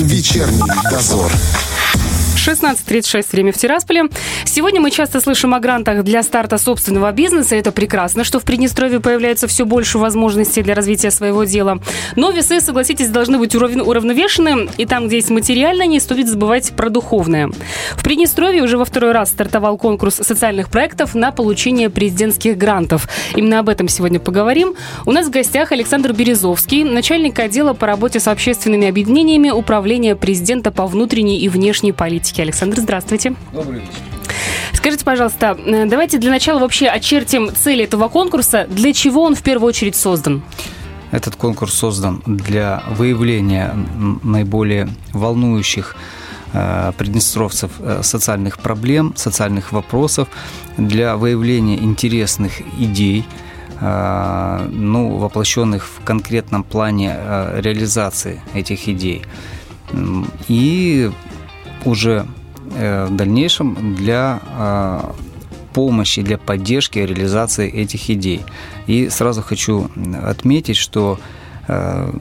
Вечерний дозор. 16.36 время в Тирасполе. Сегодня мы часто слышим о грантах для старта собственного бизнеса. Это прекрасно, что в Приднестровье появляется все больше возможностей для развития своего дела. Но весы, согласитесь, должны быть уравновешены. И там, где есть материальное, не стоит забывать про духовное. В Приднестровье уже во второй раз стартовал конкурс социальных проектов на получение президентских грантов. Именно об этом сегодня поговорим. У нас в гостях Александр Березовский, начальник отдела по работе с общественными объединениями Управления президента по внутренней и внешней политике политики. Александр, здравствуйте. Добрый вечер. Скажите, пожалуйста, э, давайте для начала вообще очертим цели этого конкурса. Для чего он в первую очередь создан? Этот конкурс создан для выявления наиболее волнующих э, приднестровцев э, социальных проблем, социальных вопросов, для выявления интересных идей, ну, воплощенных в конкретном плане реализации этих идей. И уже э, в дальнейшем для э, помощи, для поддержки реализации этих идей. И сразу хочу отметить, что э,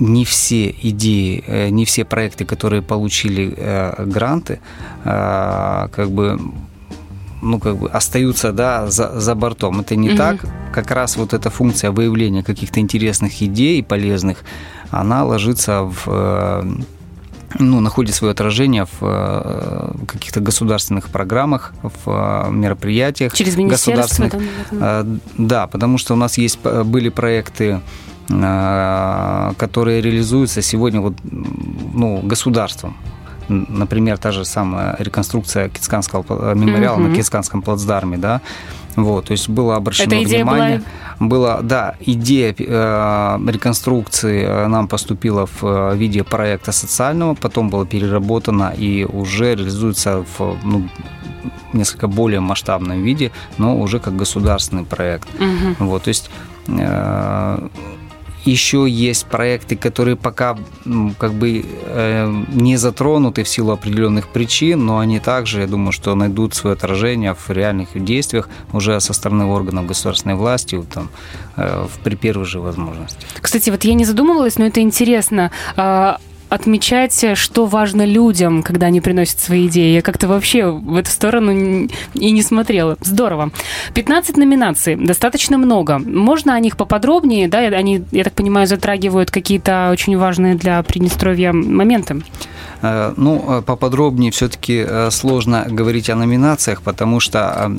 не все идеи, не все проекты, которые получили гранты, как бы ну, как бы остаются да, за, за бортом. Это не угу. так. Как раз вот эта функция выявления каких-то интересных идей полезных, она ложится в ну, находит свое отражение в э, каких-то государственных программах, в э, мероприятиях Через государственных. Там, э, да, потому что у нас есть были проекты которые реализуются сегодня вот, ну, государством. Например, та же самая реконструкция Китсканского мемориала угу. на Китсканском плацдарме, да, вот, то есть было обращено Эта идея внимание. Была... Была, да, идея э, реконструкции э, нам поступила в э, виде проекта социального, потом была переработана и уже реализуется в ну, несколько более масштабном виде, но уже как государственный проект. Угу. Вот, то есть э, еще есть проекты, которые пока как бы э, не затронуты в силу определенных причин, но они также, я думаю, что найдут свое отражение в реальных действиях уже со стороны органов государственной власти вот, там, э, при первой же возможности. Кстати, вот я не задумывалась, но это интересно. Отмечать, что важно людям, когда они приносят свои идеи. Я как-то вообще в эту сторону и не смотрела. Здорово. 15 номинаций, достаточно много. Можно о них поподробнее? Да, они, я так понимаю, затрагивают какие-то очень важные для Приднестровья моменты. Э, ну, э, поподробнее все-таки э, сложно говорить о номинациях, потому что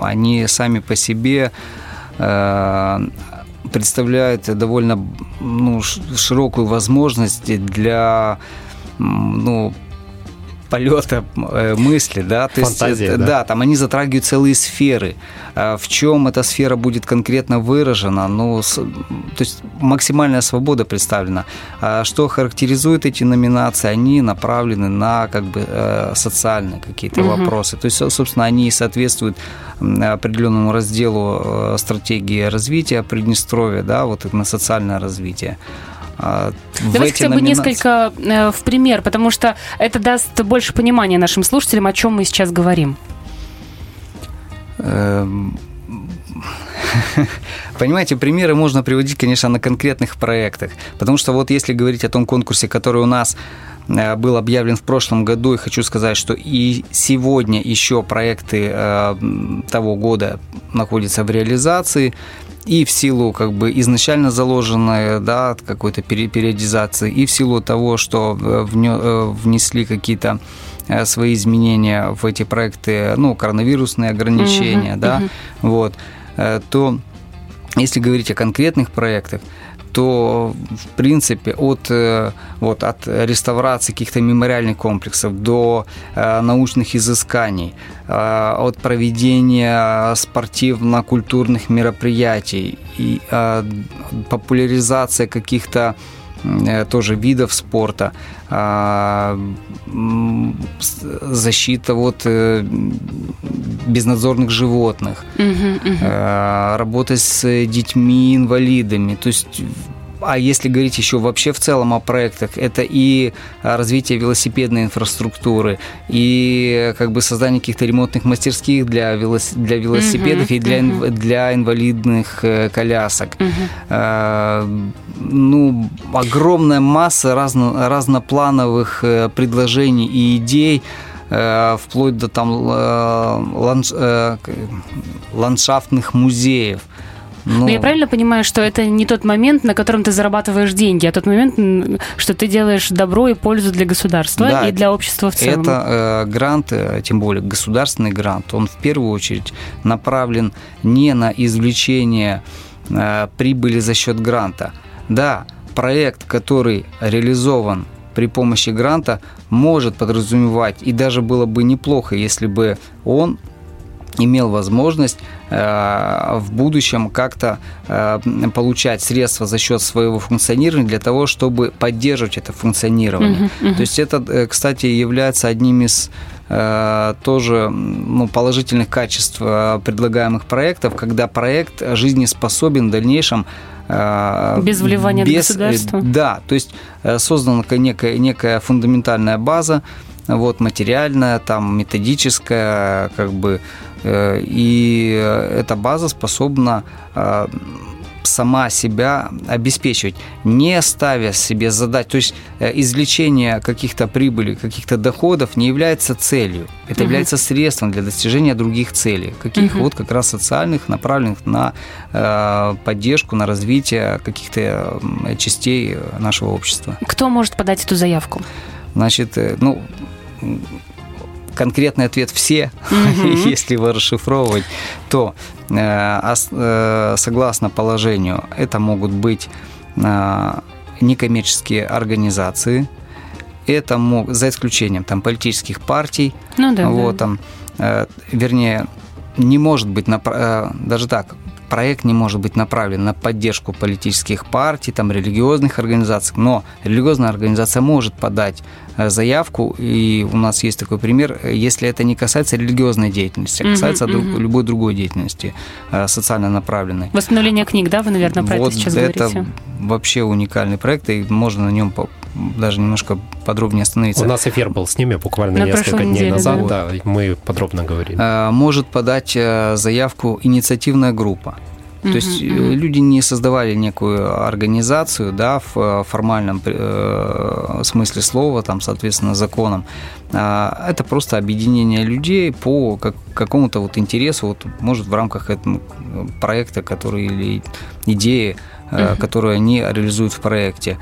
они сами по себе представляет довольно ну, широкую возможность для ну, полета э, мысли, да, то Фантазия, есть, да. да, там они затрагивают целые сферы. А в чем эта сфера будет конкретно выражена, ну, с, то есть максимальная свобода представлена. А что характеризует эти номинации? Они направлены на как бы э, социальные какие-то угу. вопросы. То есть, собственно, они соответствуют определенному разделу э, стратегии развития Приднестровья, да, вот на социальное развитие. А, Давайте хотя бы номинации... несколько э, в пример, потому что это даст больше понимания нашим слушателям, о чем мы сейчас говорим. Эм, понимаете, примеры можно приводить, конечно, на конкретных проектах. Потому что вот если говорить о том конкурсе, который у нас э, был объявлен в прошлом году, и хочу сказать, что и сегодня еще проекты э, того года находятся в реализации и в силу как бы изначально заложенной да, какой-то периодизации, и в силу того, что э, э, внесли какие-то э, свои изменения в эти проекты, ну, коронавирусные ограничения, uh-huh, да, uh-huh. вот, то если говорить о конкретных проектах, то, в принципе, от, э, вот, от реставрации каких-то мемориальных комплексов до э, научных изысканий, э, от проведения спортивно-культурных мероприятий и популяризация каких-то тоже видов спорта, а, защита вот э, безнадзорных животных, угу, угу. работа с детьми-инвалидами. То есть а если говорить еще вообще в целом о проектах, это и развитие велосипедной инфраструктуры, и как бы создание каких-то ремонтных мастерских для, велос... для велосипедов uh-huh, и для, uh-huh. для инвалидных э, колясок. Uh-huh. Ну, огромная масса разно... разноплановых э, предложений и идей, вплоть до там ландш... ландшафтных музеев – но... Но я правильно понимаю, что это не тот момент, на котором ты зарабатываешь деньги, а тот момент, что ты делаешь добро и пользу для государства да, и для общества в целом? Это э, грант, э, тем более государственный грант, он в первую очередь направлен не на извлечение э, прибыли за счет гранта. Да, проект, который реализован при помощи гранта, может подразумевать, и даже было бы неплохо, если бы он имел возможность э, в будущем как-то э, получать средства за счет своего функционирования для того, чтобы поддерживать это функционирование. Uh-huh, uh-huh. То есть это, э, кстати, является одним из тоже ну, положительных качеств предлагаемых проектов, когда проект жизнеспособен в дальнейшем без вливания без, государства. Да, то есть создана некая, некая фундаментальная база, вот, материальная, там, методическая, как бы, Э, и эта база способна э, сама себя обеспечивать, не ставя себе задач. То есть э, извлечение каких-то прибыли, каких-то доходов не является целью. Это угу. является средством для достижения других целей. Каких угу. вот как раз социальных, направленных на поддержку, на развитие каких-то частей нашего общества. Кто может подать эту заявку? Значит, ну, конкретный ответ все, mm-hmm. если его расшифровывать, то э, э, согласно положению это могут быть э, некоммерческие организации, это мог, за исключением там политических партий, ну, да, вот да. там, вернее, не может быть даже так проект не может быть направлен на поддержку политических партий, там, религиозных организаций, но религиозная организация может подать э, заявку, и у нас есть такой пример, если это не касается религиозной деятельности, а касается угу, друг, угу. любой другой деятельности, э, социально направленной. Восстановление книг, да, вы, наверное, про вот это сейчас это говорите? вообще уникальный проект, и можно на нем даже немножко подробнее остановиться. У нас эфир был с ними буквально на несколько дней неделе, назад, да. да, мы подробно говорили. Э, может подать заявку инициативная группа. То есть uh люди не создавали некую организацию, да, в э, формальном э, смысле слова, там, соответственно, законом. А это просто объединение людей по как, какому-то вот интересу, вот, может, в рамках этого проекта, который или идеи, uh которую они реализуют в проекте.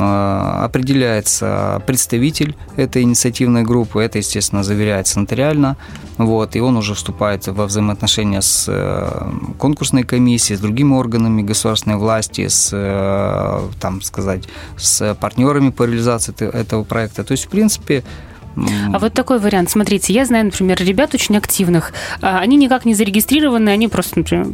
А, определяется представитель этой инициативной группы, это, естественно, заверяется нотариально, вот, и он уже вступает во взаимоотношения с э, конкурсной комиссией, с другими органами государственной власти, с, э, там сказать, с партнерами по реализации этого проекта. То есть, в принципе, а вот такой вариант. Смотрите, я знаю, например, ребят очень активных. А, они никак не зарегистрированы, они просто, например,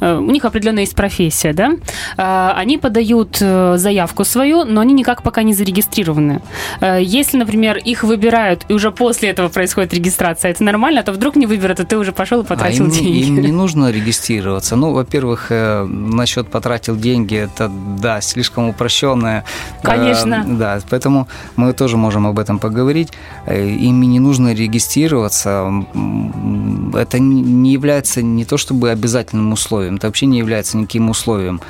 э, у них определенная есть профессия, да? А, они подают э, заявку свою, но они никак пока не зарегистрированы. Э, если, например, их выбирают, и уже после этого происходит регистрация, это нормально, то вдруг не выберут, а ты уже пошел и потратил а им, деньги. Им не нужно регистрироваться. Ну, во-первых, насчет потратил деньги, это, да, слишком упрощенное. Конечно. Да, поэтому мы тоже можем об этом поговорить. Э, ими не нужно регистрироваться. Это не является не то чтобы обязательным условием, это вообще не является никаким условием.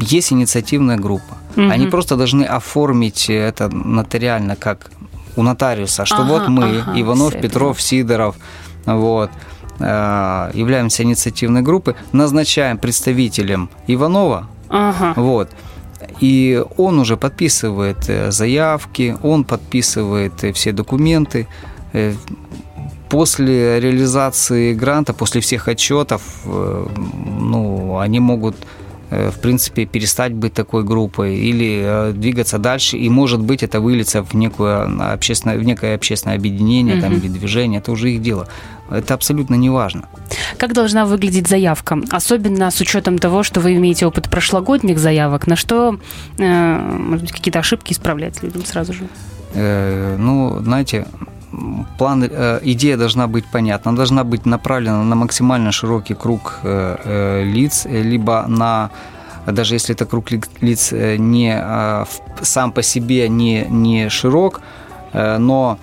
Есть инициативная группа. Угу. Они просто должны оформить это нотариально, как у нотариуса, что ага, вот мы, ага, Иванов, Петров, Сидоров, вот, э, являемся инициативной группой, назначаем представителем Иванова, ага. вот, и он уже подписывает э, заявки, он подписывает э, все документы. Э, после реализации гранта, после всех отчетов, ну, они могут в принципе, перестать быть такой группой или двигаться дальше, и, может быть, это выльется в, некое общественное, в некое общественное объединение mm-hmm. там, или движение, это уже их дело. Это абсолютно не важно. Как должна выглядеть заявка? Особенно с учетом того, что вы имеете опыт прошлогодних заявок, на что, э, может быть, какие-то ошибки исправлять людям сразу же? Э, ну, знаете, план, э, идея должна быть понятна, она должна быть направлена на максимально широкий круг лиц, либо на даже если это круг лиц не сам по себе не, не широк, но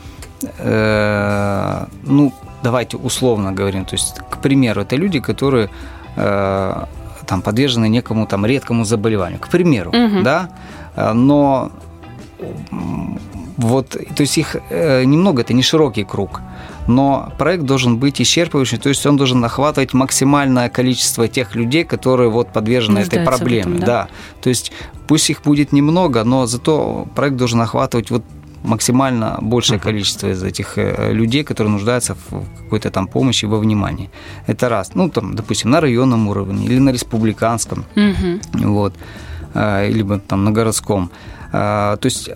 ну, давайте условно говорим, то есть, к примеру, это люди, которые там подвержены некому там редкому заболеванию, к примеру, угу. да, но вот, то есть их э, немного, это не широкий круг, но проект должен быть исчерпывающий, то есть он должен охватывать максимальное количество тех людей, которые вот подвержены этой проблеме. Этом, да? да, то есть пусть их будет немного, но зато проект должен охватывать вот максимально большее количество из этих э, людей, которые нуждаются в какой-то там помощи, во внимании. Это раз. Ну, там, допустим, на районном уровне или на республиканском. Угу. Вот. А, либо там на городском. А, то есть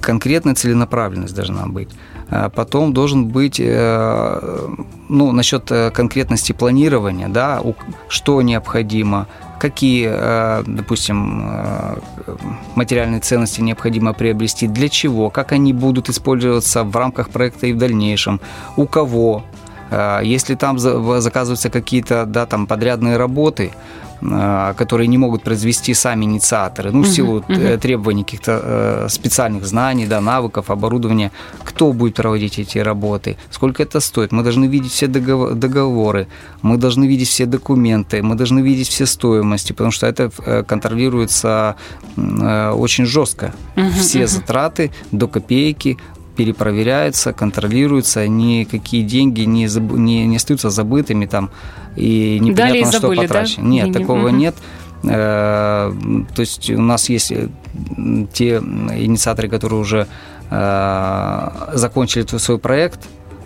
конкретная целенаправленность должна быть. А потом должен быть, э, ну, насчет э, конкретности планирования, да, что необходимо, какие, э, допустим, материальные ценности необходимо приобрести, для чего, как они будут использоваться в рамках проекта и в дальнейшем, у кого, если там заказываются какие-то да, там, подрядные работы, которые не могут произвести сами инициаторы, ну, в силу uh-huh. требований каких-то э, специальных знаний, да, навыков, оборудования, кто будет проводить эти работы, сколько это стоит. Мы должны видеть все договоры, мы должны видеть все документы, мы должны видеть все стоимости, потому что это контролируется очень жестко. Все затраты до копейки перепроверяются, контролируются, никакие деньги не, заб... не, не остаются забытыми там и непонятно Далее на забыли, что потрачено. Да? Нет, не, такого угу. нет. Э, то есть у нас есть э, те инициаторы, которые уже э, закончили свой проект,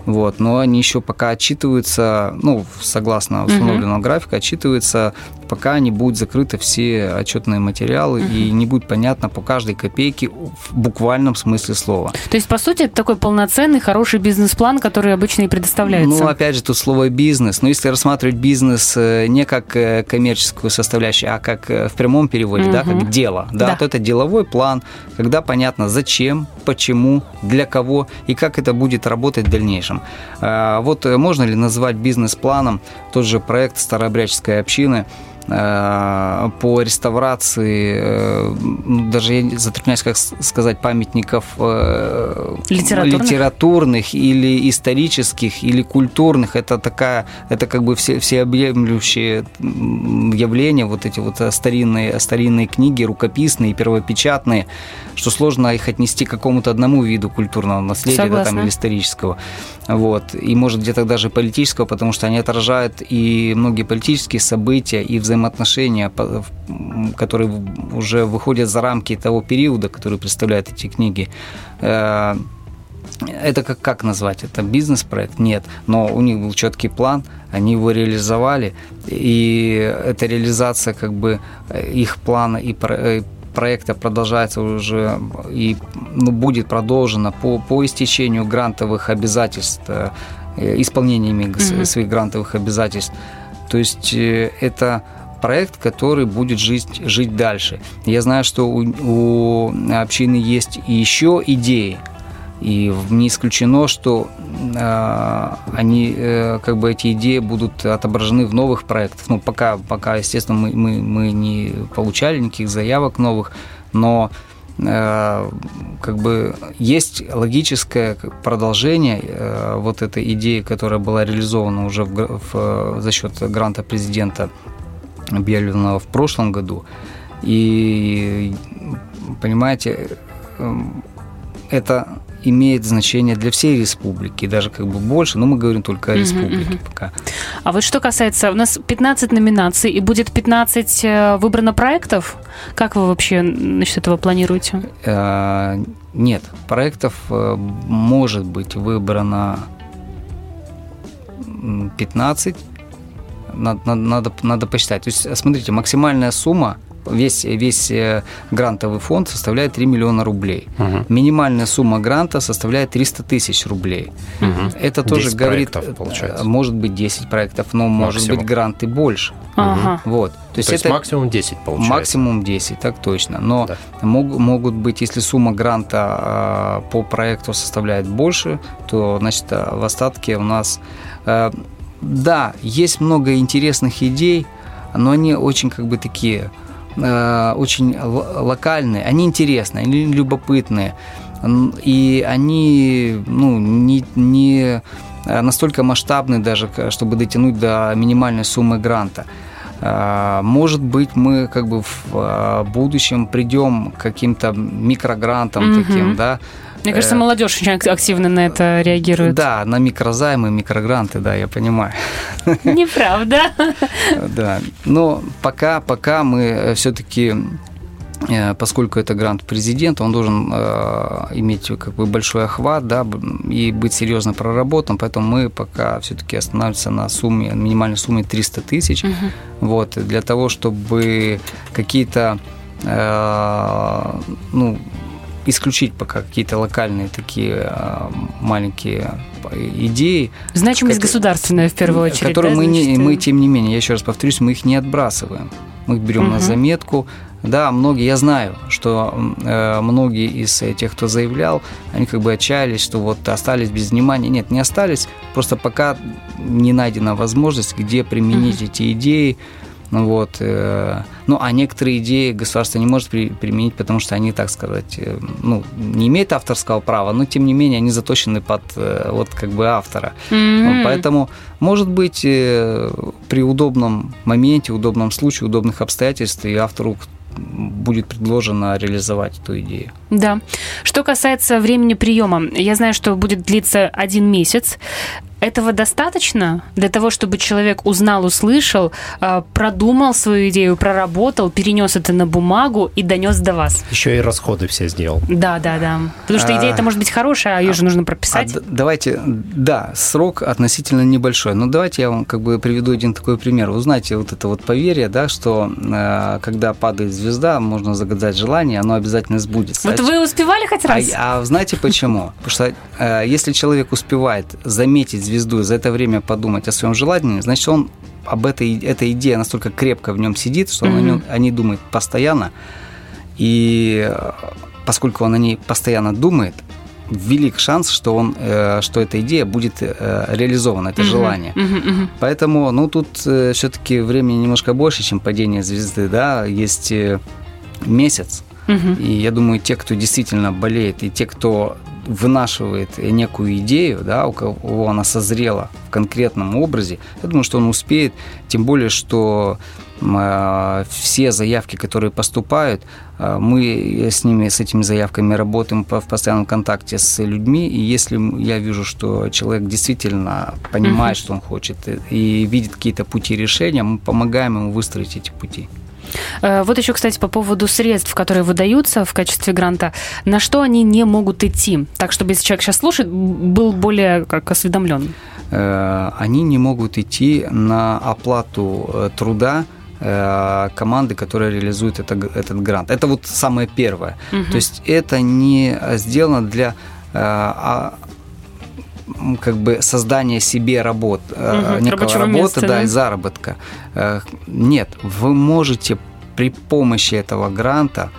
вот, но они еще пока отчитываются, ну, согласно установленного угу. графика, отчитываются пока не будут закрыты все отчетные материалы угу. и не будет понятно по каждой копейке в буквальном смысле слова. То есть, по сути, это такой полноценный, хороший бизнес-план, который обычно и предоставляется. Ну, опять же, тут слово «бизнес». Но если рассматривать бизнес э, не как э, коммерческую составляющую, а как э, в прямом переводе, угу. да, как дело, да, да, то это деловой план, когда понятно, зачем, почему, для кого и как это будет работать в дальнейшем. Вот можно ли назвать бизнес-планом тот же проект Старообрядческой общины – Э, по реставрации, э, ну, даже я затрудняюсь, как сказать, памятников э, литературных, литературных или исторических, или культурных. Это такая, это как бы все, всеобъемлющее явление, вот эти вот старинные, старинные книги, рукописные, первопечатные, что сложно их отнести к какому-то одному виду культурного наследия да, там, или исторического. Вот. И может где-то даже политического, потому что они отражают и многие политические события, и взаимоотношения, которые уже выходят за рамки того периода, который представляют эти книги. Э, это как, как назвать? Это бизнес-проект? Нет. Но у них был четкий план, они его реализовали, и эта реализация как бы их плана и э, проекта продолжается уже и ну, будет продолжена по, по истечению грантовых обязательств, э, исполнениями mm-hmm. своих грантовых обязательств. То есть это проект, который будет жить, жить дальше. Я знаю, что у, у общины есть еще идеи, и не исключено, что э, они, э, как бы эти идеи будут отображены в новых проектах. Ну, пока, пока естественно, мы, мы, мы не получали никаких заявок новых, но э, как бы есть логическое продолжение э, вот этой идеи, которая была реализована уже в, в, за счет гранта президента объявленного в прошлом году. И понимаете, э, это имеет значение для всей республики, даже как бы больше, но мы говорим только о республике uh-huh, пока. А вот что касается, у нас 15 номинаций, и будет 15 э, выбрано проектов. Как вы вообще насчет этого планируете? Э, нет, проектов э, может быть выбрано 15, надо, надо, надо посчитать. То есть, смотрите, максимальная сумма весь, весь э, грантовый фонд составляет 3 миллиона рублей. Угу. Минимальная сумма гранта составляет 300 тысяч рублей. Угу. Это тоже говорит, проектов, получается. может быть 10 проектов, но Максимум. может быть гранты больше. Ага. Вот. То есть, То есть это максимум 10 получается? Максимум 10, так точно. Но да. мог, могут быть, если сумма гранта э, по проекту составляет больше, то, значит, э, в остатке у нас... Э, да, есть много интересных идей, но они очень как бы такие, э, очень локальные, они интересные, они любопытные, и они ну, не, не настолько масштабны даже, чтобы дотянуть до минимальной суммы гранта. А, может быть, мы как бы в а, будущем придем к каким-то микрогрантам угу. таким, да, мне кажется, э, молодежь очень активно на это реагирует. Да, на микрозаймы, микрогранты, да, я понимаю. Неправда. Да, но пока, пока мы э, все-таки поскольку это грант президента, он должен э, иметь как бы большой охват, да, и быть серьезно проработан, поэтому мы пока все-таки останавливаемся на сумме, минимальной сумме 300 тысяч, угу. вот, для того, чтобы какие-то, э, ну, исключить пока какие-то локальные такие э, маленькие идеи. Значимость как, государственная в первую очередь. Которые да, мы, не, мы, тем не менее, я еще раз повторюсь, мы их не отбрасываем. Мы их берем угу. на заметку, да, многие, я знаю, что э, многие из тех, кто заявлял, они как бы отчаялись, что вот остались без внимания. Нет, не остались, просто пока не найдена возможность, где применить mm-hmm. эти идеи. Вот, э, ну, а некоторые идеи государство не может при, применить, потому что они, так сказать, э, ну, не имеют авторского права, но тем не менее они заточены под э, вот как бы автора. Mm-hmm. Поэтому, может быть, при удобном моменте, удобном случае, удобных обстоятельствах и автору будет предложено реализовать эту идею. Да. Что касается времени приема, я знаю, что будет длиться один месяц. Этого достаточно для того, чтобы человек узнал, услышал, а, продумал свою идею, проработал, перенес это на бумагу и донес до вас. Еще и расходы все сделал. Да, да, да. Потому что идея это может быть хорошая, а ее же нужно прописать. А, давайте, да, срок относительно небольшой. Но давайте я вам как бы приведу один такой пример. Вы знаете, вот это вот поверье, да, что э, когда падает звезда, можно загадать желание, оно обязательно сбудется. Вот вы успевали хоть раз? А, а знаете почему? Потому что э, если человек успевает заметить звезду и за это время подумать о своем желании, значит, он об этой, эта идея настолько крепко в нем сидит, что он mm-hmm. о, нем, о ней думает постоянно. И э, поскольку он о ней постоянно думает, велик шанс, что, он, э, что эта идея будет э, реализована, это mm-hmm. желание. Mm-hmm, mm-hmm. Поэтому, ну, тут все-таки времени немножко больше, чем падение звезды, да, есть месяц. Mm-hmm. И я думаю, те, кто действительно болеет, и те, кто вынашивает некую идею, да, у кого она созрела в конкретном образе, я думаю, что он успеет, тем более, что а, все заявки, которые поступают, а, мы с ними, с этими заявками работаем в постоянном контакте с людьми, и если я вижу, что человек действительно понимает, uh-huh. что он хочет, и видит какие-то пути решения, мы помогаем ему выстроить эти пути. Э, вот еще, кстати, по поводу средств, которые выдаются в качестве гранта, на что они не могут идти? Так, чтобы если человек сейчас слушает, был более как осведомлен. Э, они не могут идти на оплату э, труда команды, которая реализует это, этот грант. Это вот самое первое. Угу. То есть это не сделано для а, как бы создания себе работ, угу, некого работы, места, да, да, и заработка. Э, нет, вы можете при помощи этого гранта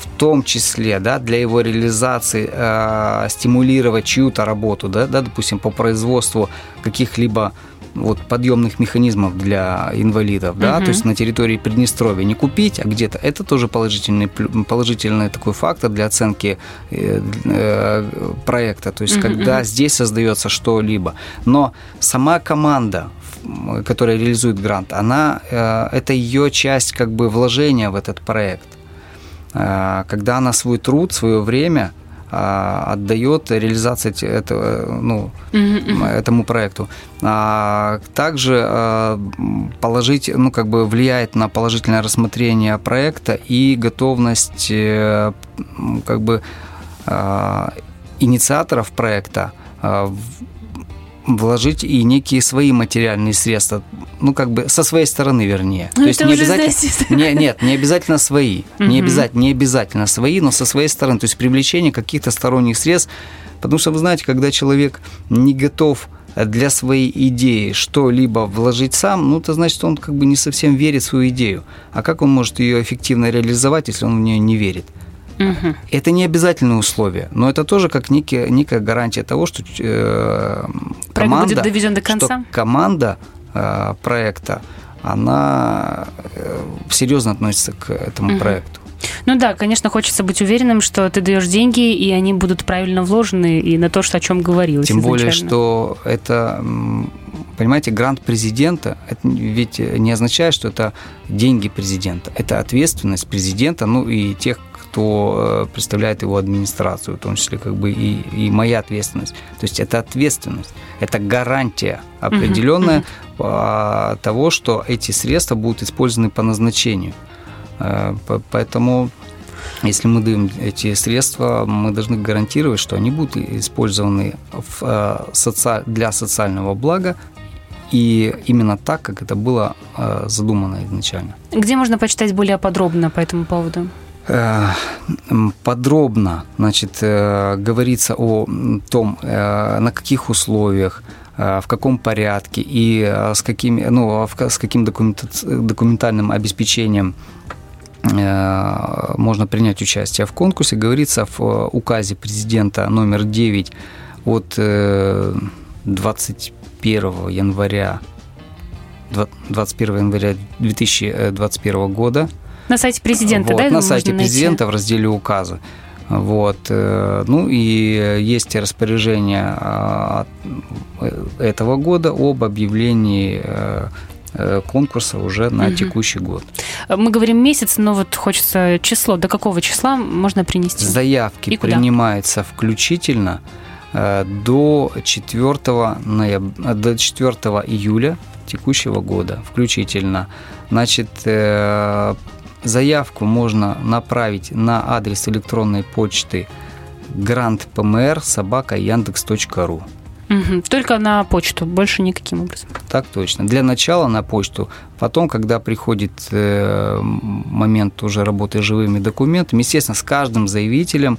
в том числе да, для его реализации э, стимулировать чью-то работу, да, да, допустим, по производству каких-либо вот подъемных механизмов для инвалидов, да, угу. то есть на территории Приднестровья не купить, а где-то это тоже положительный положительный такой фактор для оценки э, э, проекта, то есть угу, когда угу. здесь создается что-либо, но сама команда которая реализует грант, она э, это ее часть как бы вложения в этот проект. Когда она свой труд, свое время отдает реализации этого, ну, этому проекту. А также а, положить, ну, как бы влияет на положительное рассмотрение проекта и готовность э, как бы а, инициаторов проекта вложить и некие свои материальные средства, ну, как бы со своей стороны, вернее. Ну, То есть не обязательно... Не, нет, не обязательно свои. Не, обязательно, не обязательно свои, но со своей стороны. То есть привлечение каких-то сторонних средств. Потому что, вы знаете, когда человек не готов для своей идеи что-либо вложить сам, ну, это значит, он как бы не совсем верит в свою идею. А как он может ее эффективно реализовать, если он в нее не верит? Угу. Это не обязательное условие, но это тоже как некие, некая гарантия того, что э, команда, будет доведен до конца. Что команда э, проекта она серьезно относится к этому угу. проекту. Ну да, конечно, хочется быть уверенным, что ты даешь деньги, и они будут правильно вложены и на то, что о чем говорилось. Тем более, что это, понимаете, грант президента, это ведь не означает, что это деньги президента. Это ответственность президента, ну и тех, кто э, представляет его администрацию, в том числе как бы и, и моя ответственность. То есть это ответственность, это гарантия определенная uh-huh, того, что эти средства будут использованы по назначению. Э, поэтому если мы даем эти средства, мы должны гарантировать, что они будут использованы в, э, для социального блага и именно так, как это было задумано изначально. Где можно почитать более подробно по этому поводу? Подробно, значит, говорится о том, на каких условиях, в каком порядке и с каким, ну, с каким документальным обеспечением Э, можно принять участие в конкурсе. Говорится в э, указе президента номер 9 от 21 э, января 21 января 2021 года. На сайте президента, вот, да? На сайте президента найти? в разделе указа. Вот. Ну и есть распоряжение этого года об объявлении Э, конкурса уже на угу. текущий год. Мы говорим месяц, но вот хочется число. До какого числа можно принести? Заявки принимаются включительно э, до 4, ноября, до 4 июля текущего года включительно. Значит, э, заявку можно направить на адрес электронной почты grantpmr собака яндекс.ру. Угу. Только на почту, больше никаким образом. Так точно. Для начала на почту. Потом, когда приходит э, момент уже работы с живыми документами, естественно, с каждым заявителем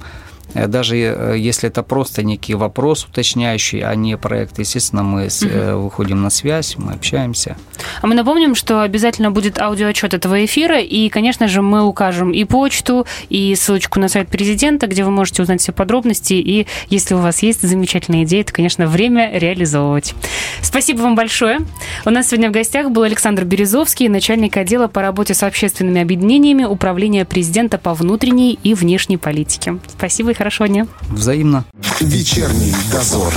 даже э, если это просто некий вопрос уточняющий, а не проект, естественно, мы угу. выходим на связь, мы общаемся. А мы напомним, что обязательно будет аудиоотчет этого эфира, и, конечно же, мы укажем и почту, и ссылочку на сайт президента, где вы можете узнать все подробности, и если у вас есть замечательная идея, то, конечно, время реализовывать. Спасибо вам большое. У нас сегодня в гостях был Александр Березовский, начальник отдела по работе с общественными объединениями Управления президента по внутренней и внешней политике. Спасибо и хорошего дня. Взаимно. Вечерний дозор.